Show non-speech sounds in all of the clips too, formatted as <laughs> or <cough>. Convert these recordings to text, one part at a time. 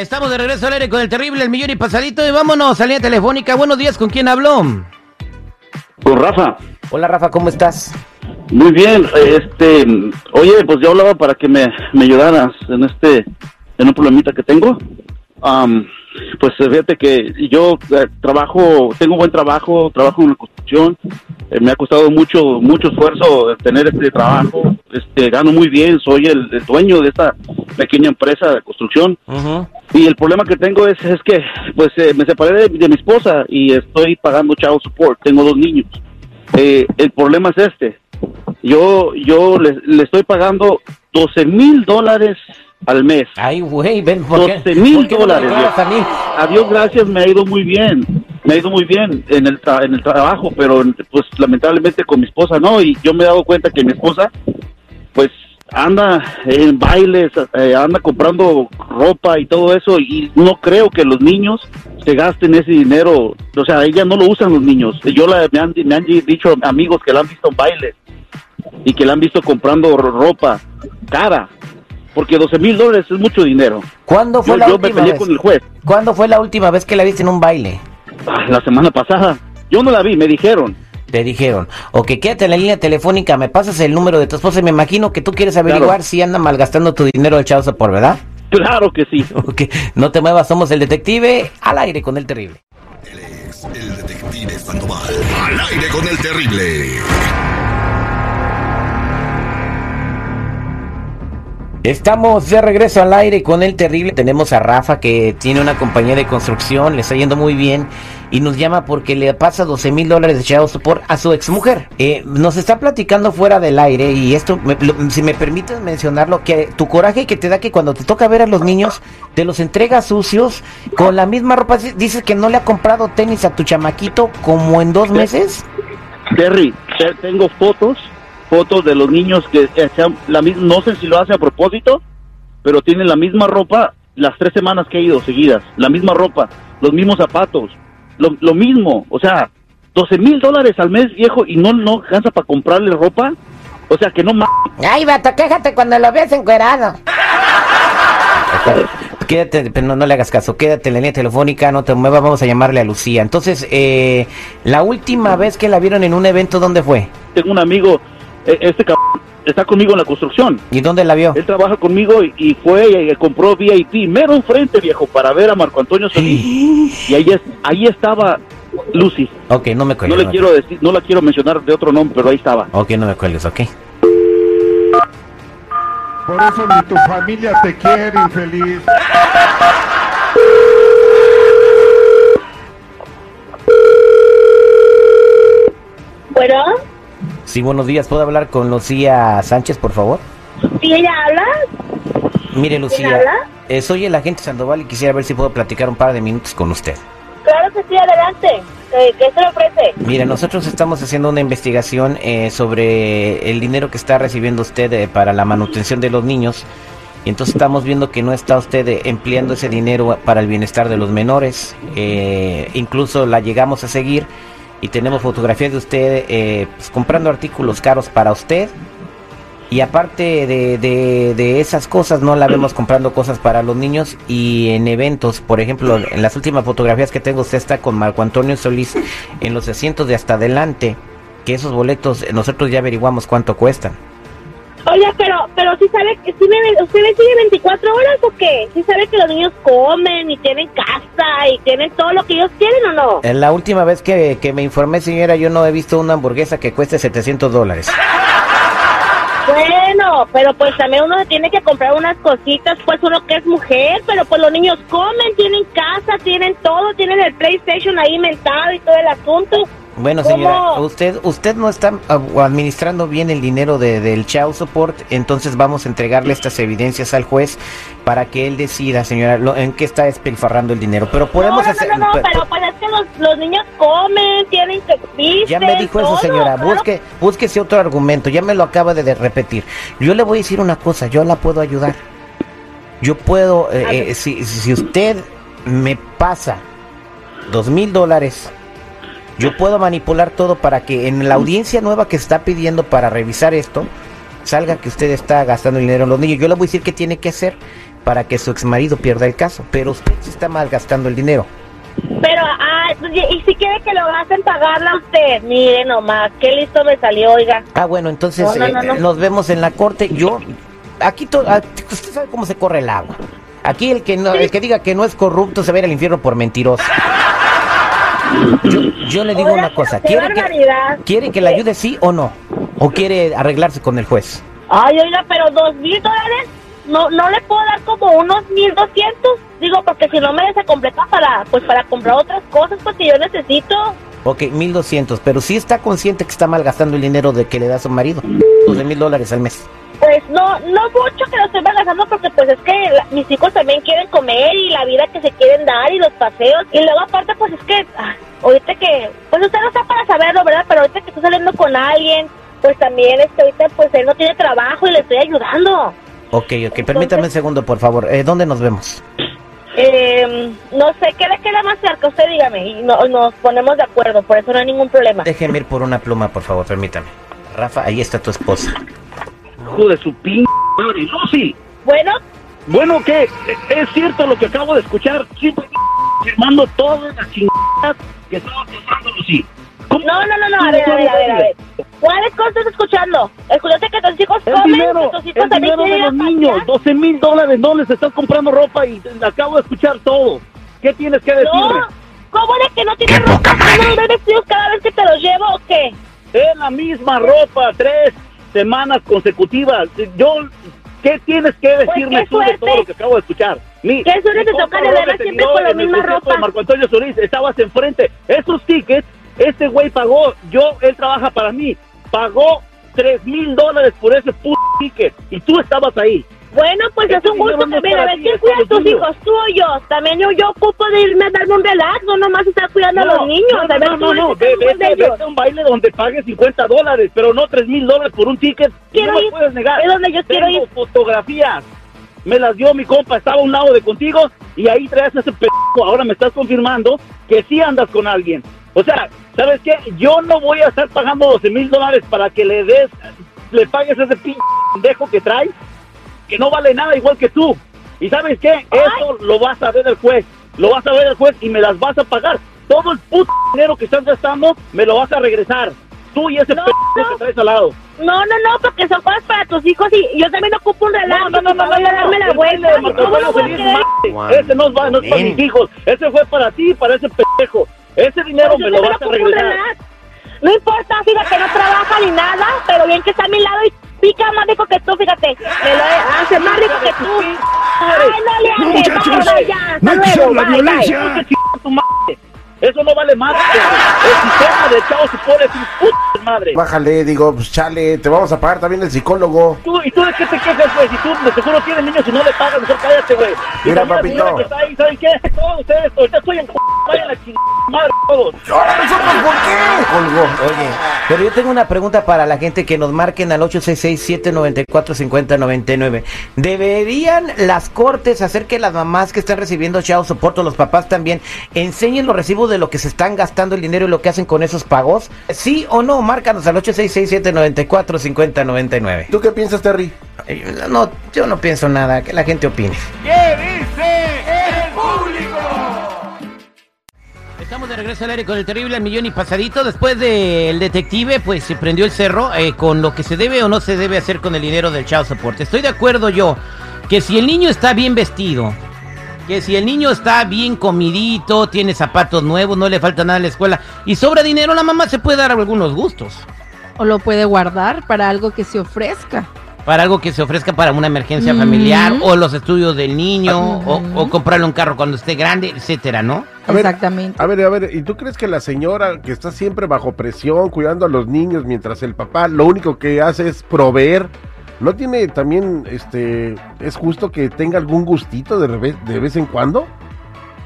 Estamos de regreso al aire con el terrible, el millón y pasadito. Y vámonos a línea telefónica. Buenos días, ¿con quién habló? Con Rafa. Hola, Rafa, ¿cómo estás? Muy bien, este, oye, pues yo hablaba para que me, me ayudaras en este, en un problemita que tengo. Pues fíjate que yo eh, trabajo, tengo buen trabajo, trabajo en la construcción, eh, me ha costado mucho, mucho esfuerzo tener este trabajo, este, gano muy bien, soy el, el dueño de esta pequeña empresa de construcción. Y el problema que tengo es, es que pues eh, me separé de, de mi esposa y estoy pagando child support, tengo dos niños. Eh, el problema es este, yo yo le, le estoy pagando 12 mil dólares al mes. Ay, güey, ven, ¿por qué? 12 mil ¿por qué no me dólares. declaras a mí? A Dios gracias me ha ido muy bien, me ha ido muy bien en el, tra- en el trabajo, pero pues lamentablemente con mi esposa no, y yo me he dado cuenta que mi esposa pues anda en bailes, eh, anda comprando ropa y todo eso, y no creo que los niños se gasten ese dinero, o sea, ella no lo usan los niños, yo la, me, han, me han dicho amigos que la han visto en bailes y que la han visto comprando ro- ropa cara, porque 12 mil dólares es mucho dinero. ¿Cuándo fue Yo, la yo me última peleé vez? con el juez ¿Cuándo fue la última vez que la viste en un baile? ah, la semana pasada. Yo no la vi, me dijeron. Te dijeron, ok, quédate en la línea telefónica, me pasas el número de tu esposa y me imagino que tú quieres averiguar Claro. si anda malgastando tu dinero del chavo por ¿verdad? Claro que sí. <laughs> Ok, no te muevas, somos el detective al aire con el terrible. Él es el detective Sandoval. Al aire con el terrible. Estamos de regreso al aire con el terrible. Tenemos a Rafa que tiene una compañía de construcción, le está yendo muy bien y nos llama porque le pasa 12 mil dólares de child support a su exmujer. Eh, nos está platicando fuera del aire y esto, me- lo- si me permites mencionarlo, que tu coraje que te da que cuando te toca ver a los niños te los entrega sucios con la misma ropa. Dices que no le ha comprado tenis a tu chamaquito como en dos meses. Terry, te- tengo fotos, fotos de los niños que eh, sean la mis- no sé si lo hace a propósito, pero tienen la misma ropa las tres semanas que he ido seguidas, la misma ropa, los mismos zapatos, lo, lo mismo, o sea, 12 mil dólares al mes viejo y no no alcanza para comprarle ropa, o sea que no ma Ay, vato, quéjate cuando lo ves encuerado. Quédate, pero no, no le hagas caso, quédate en la línea telefónica, no te muevas, vamos a llamarle a Lucía. Entonces, eh, la última vez que la vieron en un evento, ¿dónde fue? tengo un amigo, este cabrón está conmigo en la construcción. ¿Y dónde la vio? Él trabaja conmigo y, y fue y, y compró VIP, mero enfrente, viejo, para ver a Marco Antonio Solís. Y ahí, es, ahí estaba Lucy. Ok, no me No cuelgues. le no, quiero decir, no la quiero mencionar de otro nombre, pero ahí estaba. Ok, no me cuelgues, ok. Por eso ni tu familia te quiere, infeliz. Bueno, Sí, buenos días, ¿puedo hablar con Lucía Sánchez, por favor? ¿sí ella habla? Mire, Lucía, habla? eh, soy el agente Sandoval y quisiera ver si puedo platicar un par de minutos con usted. Claro que sí, adelante. ¿Qué, qué se le ofrece? Mire, nosotros estamos haciendo una investigación eh, sobre el dinero que está recibiendo usted eh, para la manutención de los niños. Y entonces estamos viendo que no está usted eh, empleando ese dinero para el bienestar de los menores. Eh, incluso la llegamos a seguir y tenemos fotografías de usted eh, pues, comprando artículos caros para usted. Y aparte de, de- de esas cosas, no la vemos comprando cosas para los niños y en eventos. Por ejemplo, en las últimas fotografías que tengo, usted está con Marco Antonio Solís en los asientos de hasta adelante. Que esos boletos nosotros ya averiguamos cuánto cuestan. Oye, pero, pero sí sabe que me, ¿usted me sigue 24 horas o qué? ¿Sí sabe que los niños comen y tienen casa y tienen todo lo que ellos quieren o no? En la última vez que, que me informé, señora, yo no he visto una hamburguesa que cueste 700 dólares. Bueno, pero pues también uno tiene que comprar unas cositas, pues uno que es mujer, pero pues los niños comen, tienen casa, tienen todo, tienen el PlayStation ahí inventado y todo el asunto. Bueno, ¿Cómo? señora, usted usted no está administrando bien el dinero de- del child support, entonces vamos a entregarle estas evidencias al juez para que él decida, señora, lo- en qué está despilfarrando el dinero. Pero podemos no, no, hacer... no, no, pe- pero pues es que los, los niños comen, tienen que visten, Ya me dijo eso, señora. claro. Busque, búsquese otro argumento. Ya me lo acaba de de repetir. Yo le voy a decir una cosa. Yo la puedo ayudar. Yo puedo, eh, eh, si, si usted me pasa dos mil dólares, yo puedo manipular todo para que en la audiencia nueva que está pidiendo para revisar esto, salga que usted está gastando dinero en los niños. Yo le voy a decir qué tiene que hacer. para que su exmarido pierda el caso, pero usted se está malgastando el dinero. Pero, ah, y, si quiere que lo gasten pagarla a usted, mire nomás, qué listo me salió, oiga. Ah, bueno, entonces No, no, no, eh, no. nos vemos en la corte. Yo, aquí, to- ah, usted sabe cómo se corre el agua. Aquí el que, no, el que diga que no es corrupto se va a ir al infierno por mentiroso. Yo, yo le digo una cosa, ¿quiere que. ¿quiere que le ayude sí o no? ¿O quiere arreglarse con el juez? Ay, oiga, pero dos mil dólares, no, no le puedo dar como unos mil doscientos, digo, porque si no me se completa para, pues para comprar otras cosas, porque yo necesito. Ok, 1200, pero sí está consciente que está malgastando el dinero de que le da a su marido. 12 mil dólares al mes. Pues no, no mucho que lo estoy malgastando porque pues es que la- mis hijos también quieren comer y la vida que se quieren dar y los paseos. Y luego aparte pues es que ah, ahorita que, pues usted no está para saberlo, ¿verdad? Pero ahorita que estoy saliendo con alguien, pues también este, ahorita pues él no tiene trabajo y le estoy ayudando. Ok, ok, permítame un segundo, por favor. Eh, ¿Dónde nos vemos? Eh, no sé, ¿qué le queda más cerca? Usted dígame y no- nos ponemos de acuerdo, por eso no hay ningún problema. Déjeme ir por una pluma, por favor, permítame. Rafa, ahí está tu esposa. Hijo de su pin... madre, Lucy. Bueno, Bueno, ¿qué? ¿Es cierto lo que acabo de escuchar? Sí, pues, firmando todas las chingadas que estaba pasando, Lucy. ¿Cómo? no, no, no, no, a ver, a ver, a ver, a ver. ¿Cuáles cosas estás escuchando? ¿Escuchaste que tus hijos El comen? dinero, que tus hijos el también dinero de los niños, pasear? 12 mil dólares, no les están comprando ropa y acabo de escuchar todo. ¿Qué tienes que decirme? No, ¿cómo de que no tienes ropa? ¿No ves vestidos cada vez que te los llevo o qué? Es la misma ropa, tres semanas consecutivas. Yo, ¿qué tienes que decirme qué tú de todo lo que acabo de escuchar? Mi, Qué suerte te toca de siempre con la misma ropa. Marco Antonio Solís, estabas enfrente. Esos tickets, este güey pagó, yo, él trabaja para mí, pagó tres mil dólares por ese puto ticket y tú estabas ahí. Bueno, pues es un gusto no mira, a ver, ¿quién cuida a tus tuyos. hijos? ¿Tú o yo? También yo, yo ocupo de irme a darme un relax, no nomás estar cuidando a los niños. No, a ver, no, no, no, ve- vete, a un baile donde pagues 50 dólares, pero no 3 mil dólares por un ticket. Quiero no me ir. puedes negar. Es donde yo quiero Tengo ir. fotografías. Me las dio mi compa, estaba a un lado de contigo y ahí traes ese p***. Ahora me estás confirmando que sí andas con alguien. O sea, ¿sabes qué? Yo no voy a estar pagando 12 mil dólares para que le des, le pagues ese p pendejo que traes, que no vale nada igual que tú. ¿Y sabes qué? Eso lo vas a ver el juez. Lo vas a ver el juez y me las vas a pagar. Todo el puto dinero que estás gastando me lo vas a regresar. Tú y ese No, p no. que traes al lado. No, no, no, porque son cosas para tus hijos y yo también ocupo un relax. No, no, no, no, no, voy a no, darme la vuelta. Ese no, es, va- no es para mis hijos. Ese fue para ti, para ese pendejo. Ese dinero Pues me lo vas a regresar. No importa, fíjate, no trabaja ni nada, pero bien que está a mi lado y pica más rico que tú, fíjate. Me lo hace más rico que tú. Ay, no le hace, Muchachos, no Eso no vale más. <laughs> El sistema de Chao Supor es un puto madre. Bájale, digo, pues chale, te vamos a pagar también el psicólogo. ¿Tú, ¿Y tú de qué te quejas, güey? Si tú de seguro tienes niños y no le pagas, mejor cállate, güey. Mira, papito. que está ahí, ¿saben qué? Todos ustedes, ahorita estoy en vayan la chingada todos. ¿Ahora nosotros por qué? Colgó. Oye, pero yo tengo una pregunta para la gente que nos marquen al 866-794-5099. ¿Deberían las cortes hacer que las mamás que están recibiendo child support o los papás también enseñen los recibos de lo que se están gastando el dinero y lo que hacen con esos pagos? ¿Sí o no? Márcanos al 866-794-5099. ¿Tú qué piensas, Terry? No, yo no pienso nada, que la gente opine. Estamos de regreso al aire con el terrible al millón y pasadito. Después del detective, pues se prendió el cerro eh, con lo que se debe o no se debe hacer con el dinero del child support. Estoy de acuerdo yo que si el niño está bien vestido, que si el niño está bien comidito, tiene zapatos nuevos, no le falta nada en la escuela y sobra dinero, la mamá se puede dar algunos gustos. O lo puede guardar para algo que se ofrezca. Para algo que se ofrezca para una emergencia familiar o los estudios del niño o, comprarle un carro cuando esté grande, etcétera, ¿no? A ver, Exactamente. A ver, a ver, ¿y tú crees que la señora que está siempre bajo presión, cuidando a los niños, mientras el papá lo único que hace es proveer, no tiene también, este, es justo que tenga algún gustito de, revés- de vez en cuando?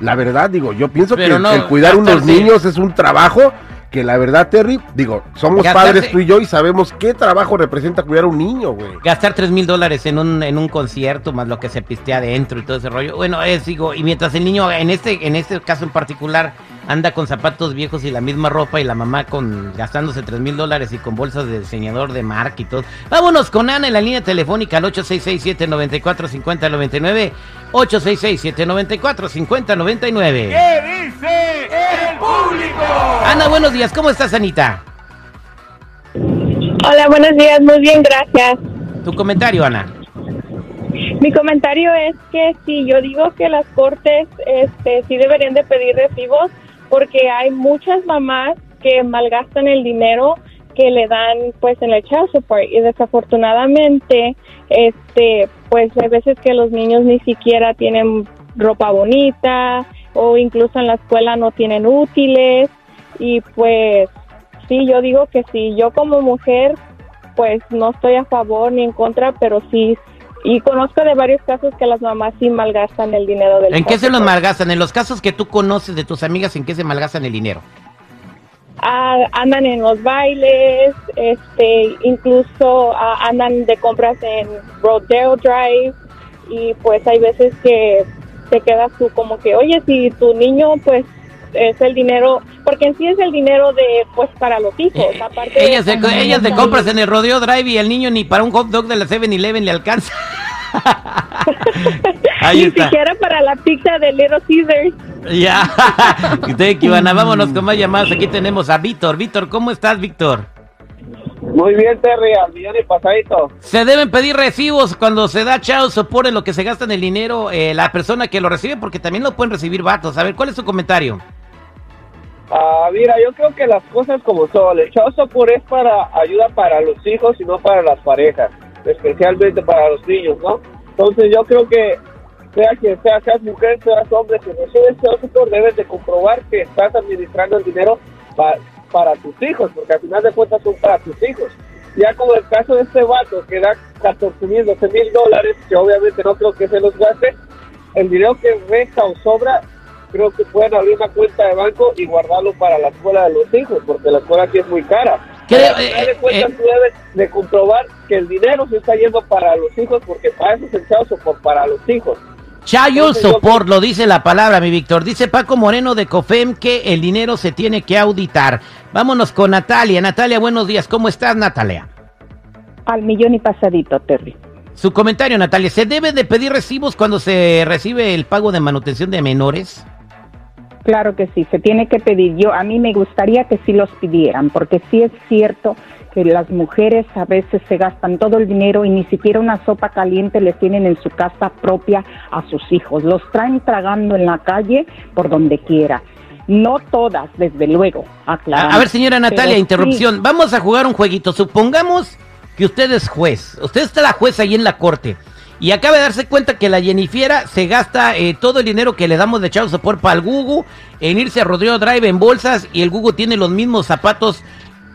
La verdad, digo, yo pienso Pero que no, el cuidar unos niños es un trabajo que la verdad, Terry, digo, somos Gastarse- padres tú y yo y sabemos qué trabajo representa cuidar a un niño, güey. Gastar tres mil dólares en un, en un concierto, más lo que se pistea adentro y todo ese rollo. Bueno, es, digo, y mientras el niño, en este, en este caso en particular, anda con zapatos viejos y la misma ropa y la mamá con gastándose tres mil dólares y con bolsas de diseñador de marca y todo. Vámonos con Ana en la línea telefónica al 866-794-5099. 866-794-5099. ¿Qué dice público? Ana, buenos días. ¿Cómo estás, Anita? Hola, buenos días, muy bien, gracias. Tu comentario, Ana. Mi comentario es que sí, yo digo que las cortes este, sí deberían de pedir recibos porque hay muchas mamás que malgastan el dinero que le dan pues en el child support y desafortunadamente este pues hay veces que los niños ni siquiera tienen ropa bonita o incluso en la escuela no tienen útiles y pues sí yo digo que sí yo como mujer pues no estoy a favor ni en contra pero sí y conozco de varios casos que las mamás sí malgastan el dinero del ¿En qué se los malgastan? En los casos que tú conoces de tus amigas, ¿en qué se malgastan el dinero? Ah, andan en los bailes, este, incluso ah, andan de compras en Rodeo Drive y pues hay veces que te quedas tú como que, oye, si tu niño pues es el dinero, porque en sí es el dinero de pues para los hijos, Eh, aparte de- ellas, se, ellas se compras en el Rodeo Drive y el niño ni para un hot dog de la 7-Eleven le alcanza. <laughs> Ni siquiera para la pizza de Little Caesars. Ya. Thank you, Ana. Vámonos con más llamadas. Aquí tenemos a Víctor. Víctor, ¿cómo estás, Víctor? Muy bien, Terry, al millón y pasadito. Se deben pedir recibos cuando se da child support en lo que se gasta en el dinero eh, la persona que lo recibe, porque también lo pueden recibir vatos. A ver, ¿cuál es tu comentario? Ah, mira, yo creo que las cosas como son, el child support es para ayuda para los hijos y no para las parejas, especialmente para los niños, ¿no? Entonces yo creo que sea quien sea, seas mujer, seas hombre, si recibes child support debes de comprobar que estás administrando el dinero pa- para tus hijos, porque al final de cuentas son para tus hijos. Ya como el caso de este vato que da 14 mil, 12 mil dólares, que obviamente no creo que se los gaste, el dinero que resta o sobra creo que pueden abrir una cuenta de banco y guardarlo para la escuela de los hijos, porque la escuela aquí es muy cara. Pero al final de eh, cuentas, eh, tú debes de comprobar que el dinero se está yendo para los hijos, porque para eso es el child support, para los hijos. Child Entonces, yo- support, lo dice la palabra, mi Víctor. Dice Paco Moreno de COFEM que el dinero se tiene que auditar. Vámonos con Natalia. Natalia, buenos días. ¿Cómo estás, Natalia? Al millón y pasadito, Terry. Su comentario, Natalia. ¿Se debe de pedir recibos cuando se recibe el pago de manutención de menores? Claro que sí, se tiene que pedir. Yo a mí me gustaría que sí los pidieran, porque sí es cierto que las mujeres a veces se gastan todo el dinero y ni siquiera una sopa caliente les tienen en su casa propia a sus hijos. Los traen tragando en la calle por donde quiera. No todas, desde luego. aclarando. A, ver, señora Natalia, Pero sí, interrupción. Vamos a jugar un jueguito. Supongamos que usted es juez. Usted está la juez ahí en la corte. Y acaba de darse cuenta que la Jennifiera se gasta eh, todo el dinero que le damos de child support para el Gugu en irse a Rodrigo Drive en bolsas y el Gugu tiene los mismos zapatos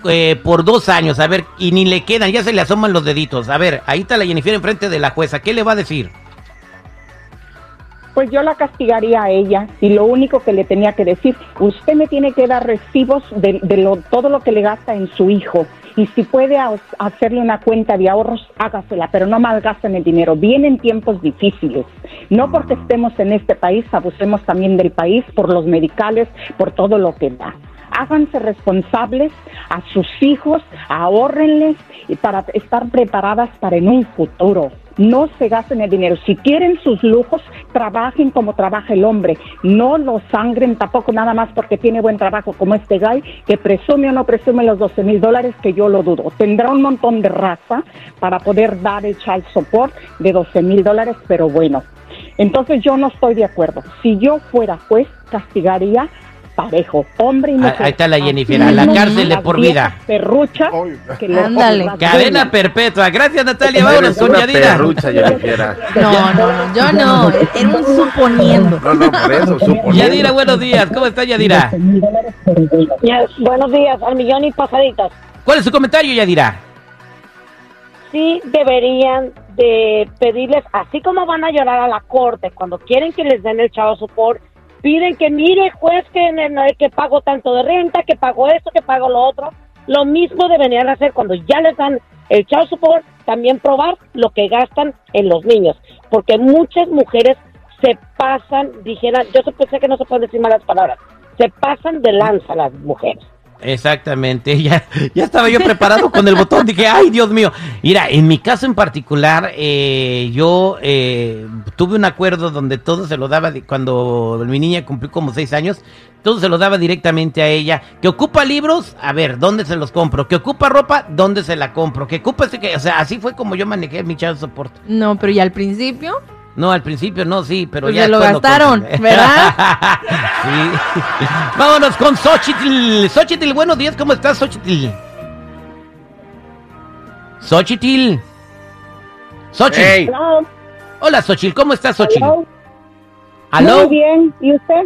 eh, por dos años. A ver, y ni le quedan, ya se le asoman los deditos. A ver, ahí está la Jennifiera enfrente de la jueza. ¿Qué le va a decir? Pues yo la castigaría a ella y lo único que le tenía que decir, usted me tiene que dar recibos de, de lo, todo lo que le gasta en su hijo y si puede hacerle una cuenta de ahorros, hágasela, pero no malgasten el dinero. Vienen tiempos difíciles. No porque estemos en este país, abusemos también del país por los medicales, por todo lo que da. Háganse responsables a sus hijos, ahórrenles y para estar preparadas para en un futuro. No se gasten el dinero. Si quieren sus lujos, trabajen como trabaja el hombre. No lo sangren tampoco nada más porque tiene buen trabajo como este guy que presume o no presume los 12 mil dólares, que yo lo dudo. Tendrá un montón de raza para poder dar el child support de 12 mil dólares, pero bueno. Entonces yo no estoy de acuerdo. Si yo fuera juez, castigaría parejo, hombre y Ah, mujer. ahí está la Jennifer, a la cárcel de por vida. Perruchas que Ándale. Cadena perpetua. Gracias, Natalia. Vámonos con Yadira. perrucha, Jennifiera. No, no, yo no. Era un suponiendo. No, no, por eso, suponiendo. Yadira, buenos días. ¿Cómo está Yadira? buenos días, al millón y pasaditas. ¿Cuál es su comentario, Yadira? sí deberían de pedirles, así como van a llorar a la corte cuando quieren que les den el chavo support, piden que mire, juez, que, que pago tanto de renta, que pago esto, que pago lo otro. Lo mismo deberían hacer cuando ya les dan el child support, también probar lo que gastan en los niños, porque muchas mujeres se pasan, dijeran, yo pensé que no se pueden decir malas palabras, se pasan de lanza las mujeres. Exactamente, <laughs> ya, ya estaba yo preparado con el botón, dije, ay Dios mío. Mira, en mi caso en particular, eh, yo eh, tuve un acuerdo donde todo se lo daba, cuando mi niña cumplió como seis años, todo se lo daba directamente a ella. Que ocupa libros, a ver, ¿dónde se los compro? Que ocupa ropa, ¿dónde se la compro? Que ocupa, que, o sea, así fue como yo manejé mi child support. No, pero ¿y al principio? No, al principio no, sí, pero pues ya. lo gastaron, ¿verdad? <laughs> sí. Vámonos con Xochitl. Xochitl, buenos días, ¿cómo estás, Xochitl? Xochitl. Xochitl. Hola, Xochitl, ¿cómo estás, Xochitl? ¿Aló? Muy bien, ¿y usted?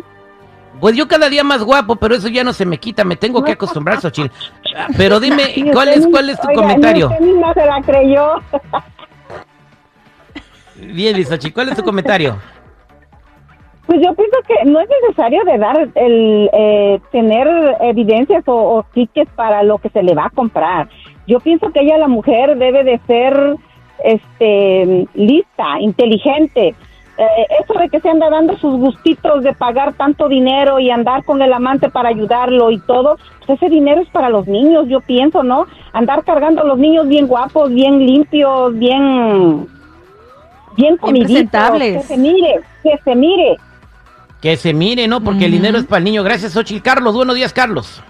Pues yo cada día más guapo, pero eso ya no se me quita, me tengo que acostumbrar, Xochitl. <laughs> Pero dime, ¿cuál es, cuál es tu comentario? Usted misma se la creyó. <laughs> Bien, Lisochi, ¿cuál es tu comentario? Pues yo pienso que no es necesario de dar el eh, tener evidencias o, o tickets para lo que se le va a comprar. Yo pienso que ella, la mujer, debe de ser este lista, inteligente. Eh, eso de que se anda dando sus gustitos de pagar tanto dinero y andar con el amante para ayudarlo y todo, pues ese dinero es para los niños, yo pienso, ¿no? Andar cargando los niños bien guapos, bien limpios, bien bien presentables. Que se mire, que se mire. Que se mire, ¿no? Porque el dinero es para el niño. Gracias, Ochil. Carlos, buenos días, Carlos.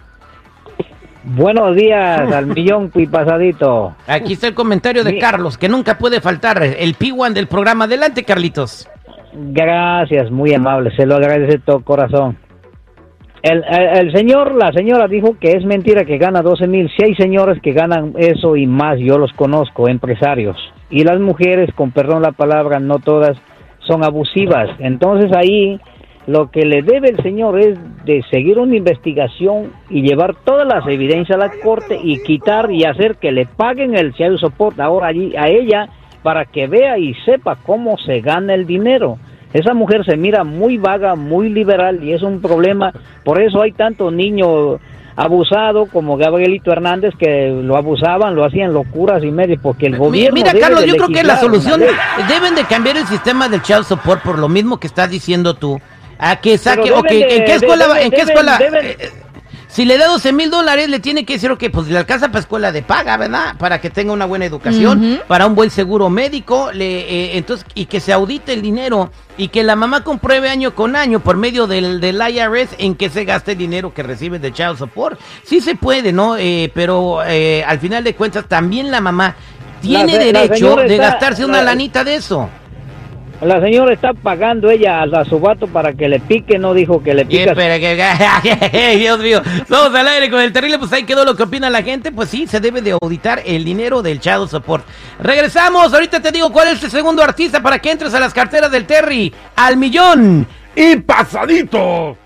Buenos días, al millón y pasadito. Aquí está el comentario de Carlos, que nunca puede faltar. El P1 del programa. Adelante, Carlitos. Gracias, muy amable. Se lo agradece todo corazón. El, el, señor, la señora dijo que es mentira que gana 12 mil. Si hay señores que ganan eso y más, yo los conozco, empresarios y las mujeres, con perdón la palabra, no todas son abusivas. Entonces ahí lo que le debe el señor es de seguir una investigación y llevar todas las evidencias a la corte y quitar y hacer que le paguen el child support ahora allí a ella para que vea y sepa cómo se gana el dinero. Esa mujer se mira muy vaga, muy liberal y es un problema. Por eso hay tantos niños abusado como Gabrielito Hernández que lo abusaban, lo hacían locuras y medio porque el gobierno Mira, Carlos, yo creo que la solución deben de cambiar el sistema del child support por lo mismo que estás diciendo tú. A que saque, ¿en qué escuela, en qué escuela si le da 12 mil dólares, le tiene que decir, ok, pues le alcanza para escuela de paga, ¿verdad? Para que tenga una buena educación, para un buen seguro médico, le, eh, entonces, y que se audite el dinero y que la mamá compruebe año con año por medio del, del IRS en que se gaste el dinero que recibe de Child Support. Sí se puede, ¿no? Eh, pero eh, al final de cuentas, también la mamá tiene derecho de gastarse una lanita de eso. La señora está pagando ella a su vato para que le pique, no dijo que le pique. <laughs> Dios mío. Vamos al aire con el terrible, pues ahí quedó lo que opina la gente. Pues sí, se debe de auditar el dinero del Child Support. Regresamos, ahorita te digo cuál es el segundo artista para que entres a las carteras del Terry. Al millón. Y pasadito.